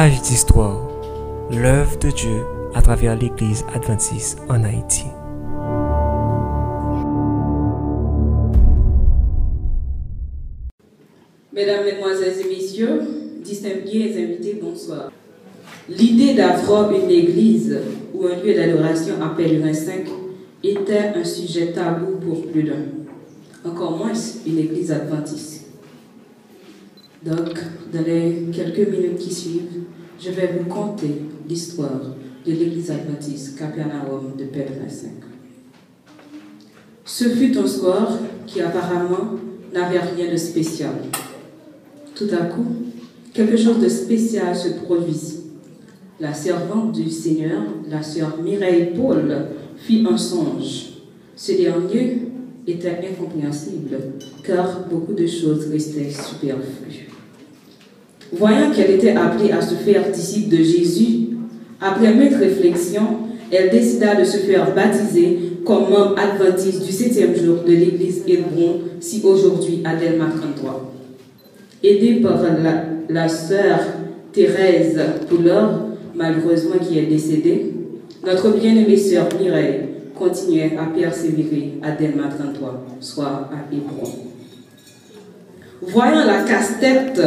Page d'histoire. L'œuvre de Dieu à travers l'Église adventiste en Haïti. Mesdames, Mesdemoiselles et Messieurs, distingués invités, bonsoir. L'idée d'avoir une église ou un lieu d'adoration à Pèlerin 5 était un sujet tabou pour plus d'un. Encore moins une église adventiste. Donc, dans les quelques minutes qui suivent, je vais vous conter l'histoire de l'église adventiste Capernaum de Pèlerin 5. Ce fut un soir qui apparemment n'avait rien de spécial. Tout à coup, quelque chose de spécial se produisit. La servante du Seigneur, la sœur Mireille Paul, fit un songe. Ce dernier était incompréhensible, car beaucoup de choses restaient superflues. Voyant qu'elle était appelée à se faire disciple de Jésus, après maintes réflexions, elle décida de se faire baptiser comme membre adventiste du septième jour de l'église Hébron, si aujourd'hui à Delma 33. Aidée par la, la sœur Thérèse Poulor, malheureusement qui est décédée, notre bien-aimée sœur Mireille continuait à persévérer à Delma 33, soit à Hébron. Voyant la casse-tête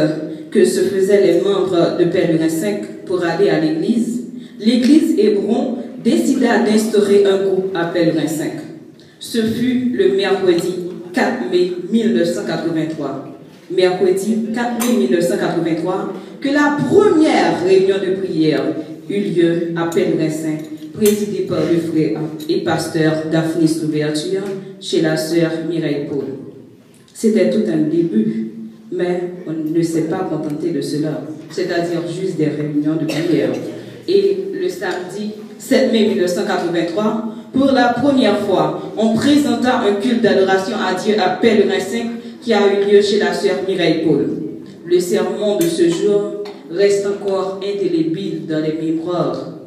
que se faisaient les membres de Pèlerin 5 pour aller à l'église, l'église Hébron décida d'instaurer un groupe à Pèlerin 5. Ce fut le mercredi 4 mai 1983. Mercredi 4 mai 1983, que la première réunion de prière eut lieu à Pèlerin 5, présidée par le frère et pasteur Daphnis Louverture chez la sœur Mireille Paul. C'était tout un début, mais on ne s'est pas contenté de cela, c'est-à-dire juste des réunions de prière. Et le samedi 7 mai 1983, pour la première fois, on présenta un culte d'adoration à Dieu à Pèlerin 5 qui a eu lieu chez la sœur Mireille Paul. Le sermon de ce jour reste encore indélébile dans les mémoires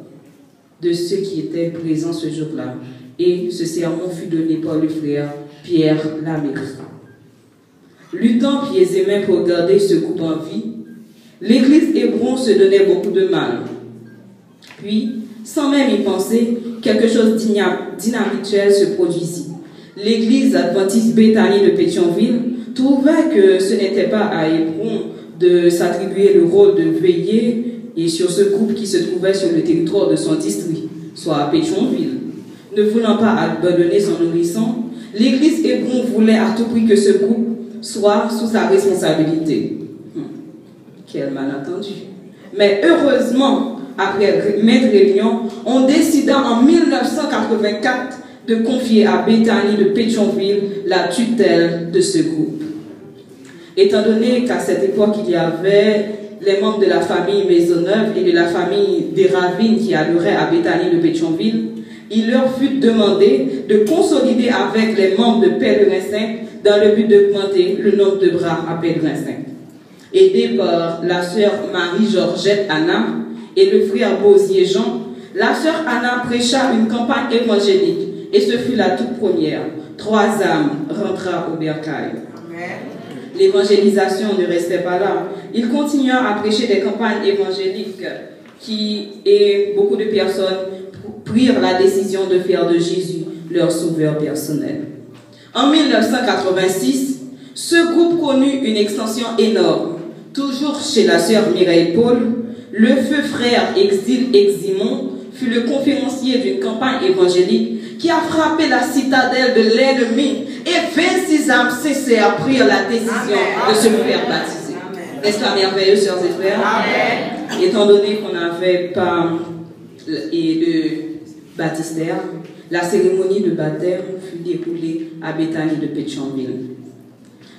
de ceux qui étaient présents ce jour-là. Et ce sermon fut donné par le frère Pierre Lamérique. Luttant pieds et mains pour garder ce groupe en vie, l'église Hébron se donnait beaucoup de mal. Puis, sans même y penser, quelque chose d'inhabituel se produisit. L'église adventiste Béthanie de Pétionville trouvait que ce n'était pas à Hébron de s'attribuer le rôle de veiller et sur ce groupe qui se trouvait sur le territoire de son district, soit à Pétionville. Ne voulant pas abandonner son nourrisson, l'église Hébron voulait à tout prix que ce groupe soit sous sa responsabilité. Hum, quel malentendu. Mais heureusement, après maintes réunions, on décida en 1984 de confier à Bethany de Pétionville la tutelle de ce groupe. Étant donné qu'à cette époque, il y avait les membres de la famille Maisonneuve et de la famille des Ravines qui adoraient à Bethany de Pétionville, il leur fut demandé de consolider avec les membres de Pèlerin 5 dans le but d'augmenter le nombre de bras à Pèlerin 5. Aidé par la sœur Marie-Georgette Anna et le frère Bosier Jean, la sœur Anna prêcha une campagne évangélique et ce fut la toute première. Trois âmes rentra au bercail. L'évangélisation ne restait pas là. Il continua à prêcher des campagnes évangéliques qui, et beaucoup de personnes prirent la décision de faire de Jésus leur sauveur personnel. En 1986, ce groupe connut une extension énorme. Toujours chez la sœur Mireille Paul, le feu frère Exil Eximon fut le conférencier d'une campagne évangélique qui a frappé la citadelle de l'ennemi 26 âmes sincères prirent la décision Amen. de se faire baptiser. N'est-ce pas merveilleux, sœurs et frères? Amen. Étant donné qu'on n'avait pas de baptistère, la cérémonie de baptême fut déroulée à Bethany de Pétionville.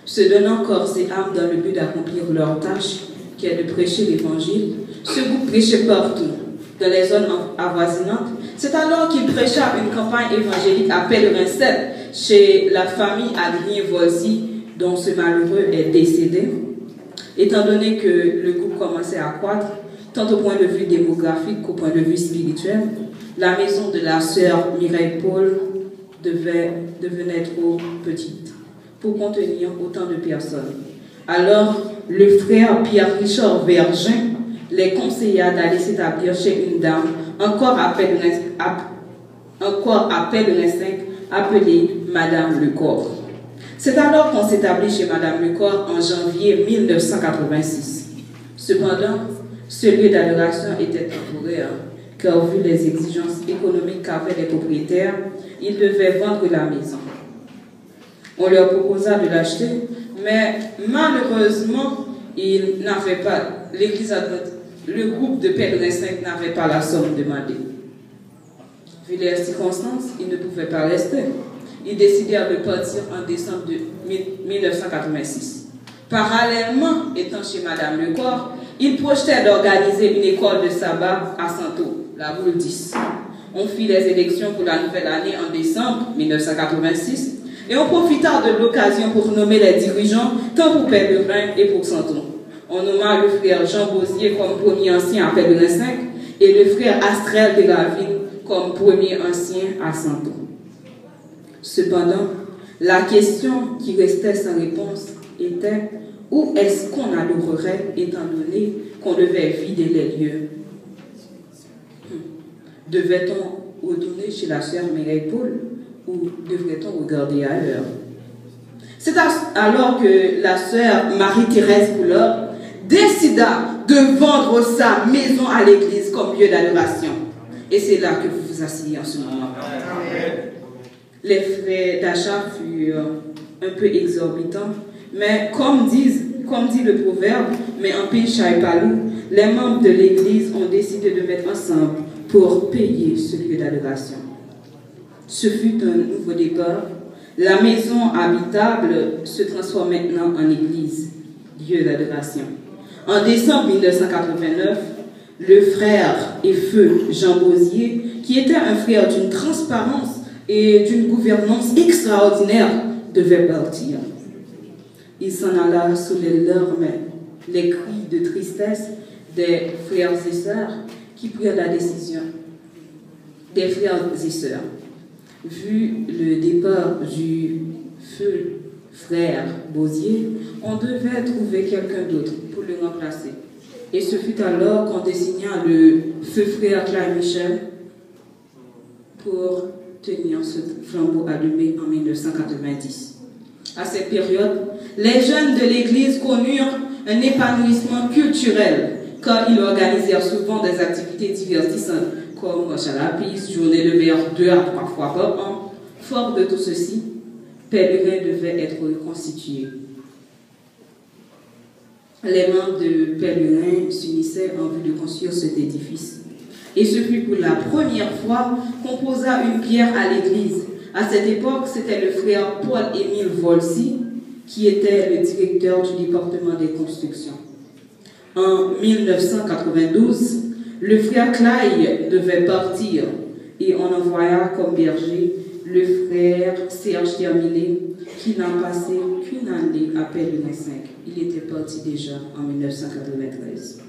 Se donnant corps et âme dans le but d'accomplir leur tâche, qui est de prêcher l'évangile, ce groupe prêchait partout, dans les zones avoisinantes. C'est alors qu'il prêcha une campagne évangélique à Pèlerin 7, chez la famille Adrien-Volsi, dont ce malheureux est décédé. Étant donné que le groupe commençait à croître, tant au point de vue démographique qu'au point de vue spirituel, la maison de la sœur Mireille Paul devait, devenait trop petite pour contenir autant de personnes. Alors, le frère Pierre-Richard Vergin les conseilla d'aller s'établir chez une dame encore à 5 appelée Madame Lecor. C'est alors qu'on s'établit chez Madame Lecor en janvier 1986. Cependant, ce lieu d'adoration était temporaire, car vu les exigences économiques qu'avaient les propriétaires, ils devaient vendre la maison. On leur proposa de l'acheter, mais malheureusement, ils n'avaient pas, l'église le groupe de pèlerins 5 n'avait pas la somme demandée. Vu les circonstances, ils ne pouvaient pas rester. Ils décidèrent de partir en décembre de 1986. Parallèlement, étant chez Madame Lecor, ils projetaient d'organiser une école de sabbat à Santo, la boule 10. On fit les élections pour la nouvelle année en décembre 1986 et on profita de l'occasion pour nommer les dirigeants tant pour Pèlerin et pour Santon. On nomma le frère Jean Bosier comme premier ancien à Pèlerin 5 et le frère Astrel de la ville comme premier ancien à Santon. Cependant, la question qui restait sans réponse était où est-ce qu'on adorerait étant donné qu'on devait vider les lieux? Hmm. Devait-on retourner chez la sœur Mireille Paul ou devrait-on regarder ailleurs? C'est alors que la sœur Marie-Thérèse Couleur décida de vendre sa maison à l'église comme lieu d'adoration. Et c'est là que vous vous asseyez en ce moment. Les frais d'achat furent un peu exorbitants, mais comme, disent, comme dit le proverbe, mais en Chaipalou, les membres de l'église ont décidé de mettre ensemble pour payer ce lieu d'adoration. Ce fut un nouveau départ. La maison habitable se transforme maintenant en église, lieu d'adoration. En décembre 1989, le frère et feu Jean Bosier, qui était un frère d'une transparence et d'une gouvernance extraordinaire, devait partir. Il s'en alla sous les larmes, les cris de tristesse des frères et sœurs qui prirent la décision. Des frères et sœurs vu le départ du feu frère Bosier, on devait trouver quelqu'un d'autre pour le remplacer. Et ce fut alors qu'on désigna le feu frère Claire Michel pour tenir ce flambeau allumé en 1990. À cette période, les jeunes de l'Église connurent un épanouissement culturel car ils organisèrent souvent des activités divertissantes comme piste, journée de mer deux à trois fois par an. Fort de tout ceci, Pèlerin devait être reconstitué. Les membres de Pèlerin s'unissaient en vue de construire cet édifice. Et ce fut pour la première fois qu'on posa une pierre à l'église. À cette époque, c'était le frère Paul-Émile Volsi qui était le directeur du département des constructions. En 1992, le frère Clay devait partir et on envoya comme berger le frère Serge Terminé qui n'a passé qu'une année après le 5. Il était parti déjà en 1993.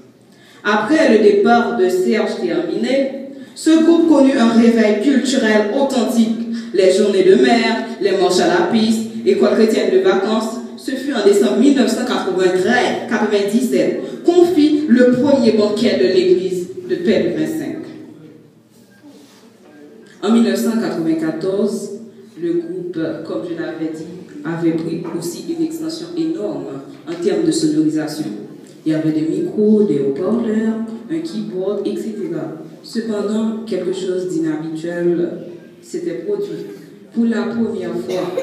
Après le départ de Serge Terminé, ce groupe connut un réveil culturel authentique. Les journées de mer, les marches à la piste, école chrétienne de vacances, ce fut en décembre 1997 qu'on fit le premier banquet de l'église de Père 25. En 1994, le groupe, comme je l'avais dit, avait pris aussi une extension énorme en termes de sonorisation. Il y avait des micros, des haut-parleurs, un keyboard, etc. Cependant, quelque chose d'inhabituel s'était produit. Pour la première fois,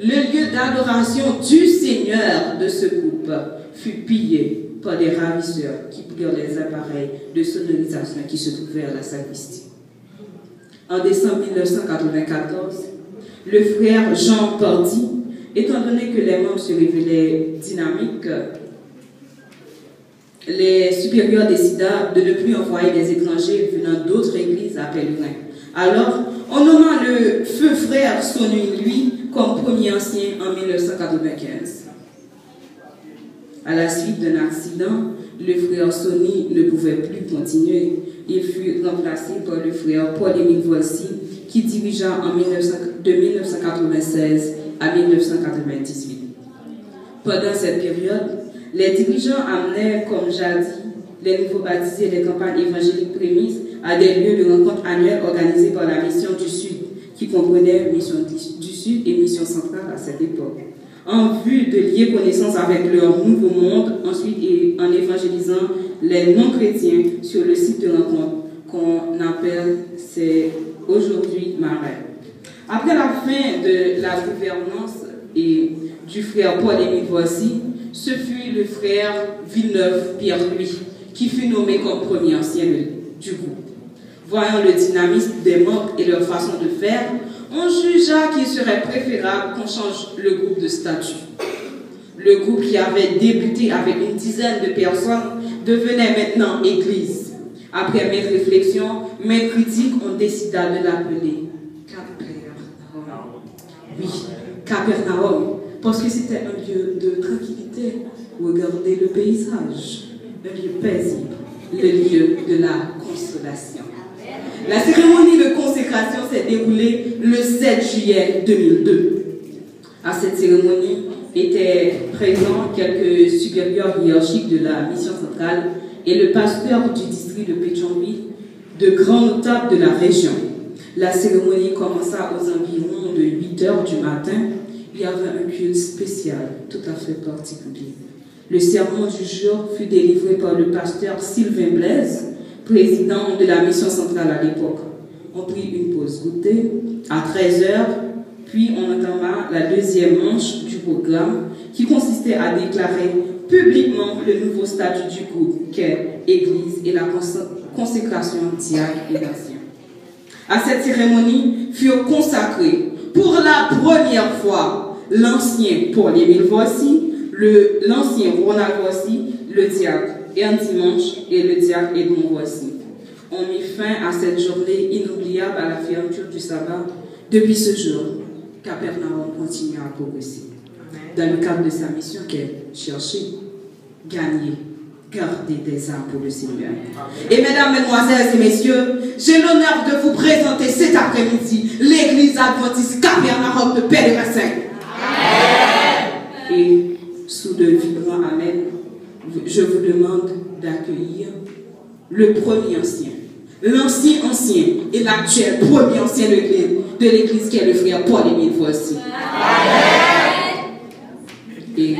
le lieu d'adoration du Seigneur de ce groupe fut pillé par des ravisseurs qui prirent les appareils de sonorisation qui se trouvaient à la sacristie. En décembre 1994, le frère Jean Pardy, étant donné que les membres se révélaient dynamiques, les supérieurs décida de ne plus envoyer des étrangers venant d'autres églises à Pèlerin. Alors, on nomma le feu frère Sonny, lui, comme premier ancien en 1995. À la suite d'un accident, le frère Sonny ne pouvait plus continuer. Il fut remplacé par le frère Paul-Émile Voici, qui dirigea en de 1996 à 1998. Pendant cette période, les dirigeants amenaient, comme jadis, les nouveaux baptisés les campagnes évangéliques prémises à des lieux de rencontre annuels organisés par la Mission du Sud, qui comprenait Mission du Sud et Mission centrale à cette époque, en vue de lier connaissance avec leur nouveau monde, ensuite et en évangélisant les non-chrétiens sur le site de rencontre qu'on appelle, c'est aujourd'hui Marais. Après la fin de la gouvernance et du frère Paul-Émile Voici, ce fut le frère Villeneuve Pierre-Louis qui fut nommé comme premier ancien du groupe. Voyant le dynamisme des membres et leur façon de faire, on jugea qu'il serait préférable qu'on change le groupe de statut. Le groupe qui avait débuté avec une dizaine de personnes devenait maintenant église. Après mes réflexions, mes critiques, on décida de l'appeler Capernaum. Oui, Capernaum, parce que c'était un lieu de tranquillité. Regardez le paysage, un lieu paisible, le lieu de la consolation. La cérémonie de consécration s'est déroulée le 7 juillet 2002. À cette cérémonie étaient présents quelques supérieurs hiérarchiques de la mission centrale et le pasteur du district de Pétionville, de grands notables de la région. La cérémonie commença aux environs de 8 heures du matin. Il y avait un culte spécial, tout à fait particulier. Le sermon du jour fut délivré par le pasteur Sylvain Blaise, président de la mission centrale à l'époque. On prit une pause goûter à 13 heures, puis on entama la deuxième manche du programme qui consistait à déclarer publiquement le nouveau statut du groupe qu'est Église et la consécration diacre et d'anciens. À cette cérémonie furent consacrés pour la première fois l'ancien Paul-Émile Voici, l'ancien Ronald Voici, le diacre un dimanche et le diacre Edmond Voici. On mit fin à cette journée inoubliable à la fermeture du sabbat. Depuis ce jour, Capernaum continue à progresser dans le cadre de sa mission qui est chercher, gagner, garder des âmes pour le Seigneur. Et mesdames, mesdemoiselles et messieurs, j'ai l'honneur de vous présenter cet après-midi l'église adventiste Capernaum de Pèlerin Et sous de vibrants Amen, je vous demande d'accueillir le premier ancien, l'ancien ancien et l'actuel premier ancien de l'église qui est le frère Paul-Émile Voici. Et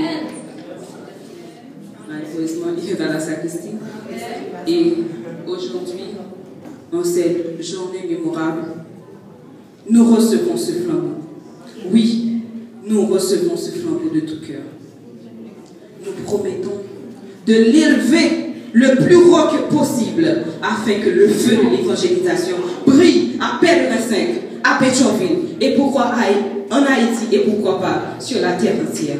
malheureusement, il est dans la sacristie. Et aujourd'hui, en cette journée mémorable, nous recevons ce flambeau. Oui, nous recevons ce flambeau de tout cœur. Nous promettons de l'élever le plus que possible afin que le feu de l'évangélisation brille à Pèlerin 5, à Pétionville et pourquoi en Haïti et pourquoi pas sur la terre entière.